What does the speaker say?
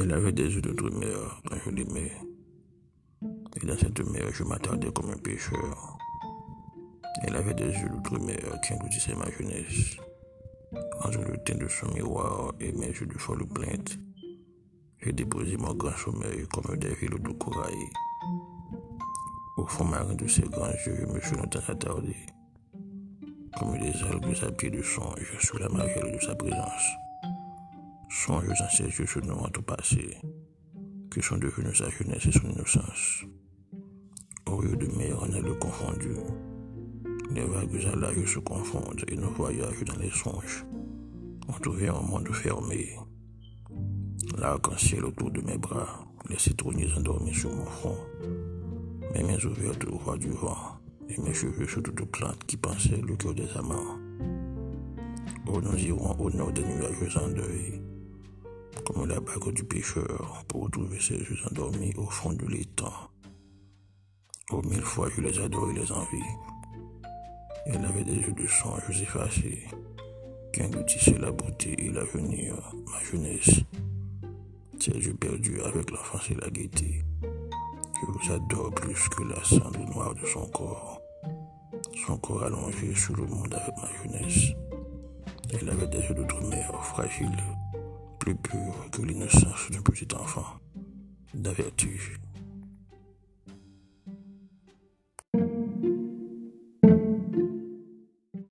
Elle avait des yeux de demeure quand je l'aimais. Et dans cette mer, je m'attardais comme un pêcheur. Elle avait des yeux d'outre-mer qui engloutissaient ma jeunesse. Entre le teint de son miroir et mes yeux de folle plainte, j'ai déposé mon grand sommeil comme des villes de corail. Au fond marin de ses grands yeux, je me suis longtemps attardé. Comme des algues à pied de songe sous la margelle de sa présence. Songe dans ses yeux se nouant tout passé, que sont devenus sa jeunesse et son innocence. Au lieu de mer, on a le confondu. Les vagues à l'âge se confondent et nos voyages dans les songes ont trouvé un monde fermé. L'arc-en-ciel autour de mes bras, les citronniers endormis sur mon front, mes mains ouvertes au roi du vent et mes cheveux sur toutes plantes qui pensaient le cœur des amants. Oh, nous irons au nord des nuages en deuil, comme la bague du pêcheur, pour retrouver ses yeux endormis au fond de l'étang. Oh, mille fois je les adore et les envie. Elle avait des yeux de songes effacés, qui engloutissaient la beauté et l'avenir, ma jeunesse. Ses yeux perdus avec l'enfance et la gaieté. Je vous adore plus que la cendre noire de son corps. Son corps allongé sur le monde avec ma jeunesse. Elle avait des yeux d'outre-mer fragiles, plus purs que l'innocence d'un petit enfant, d'avertige.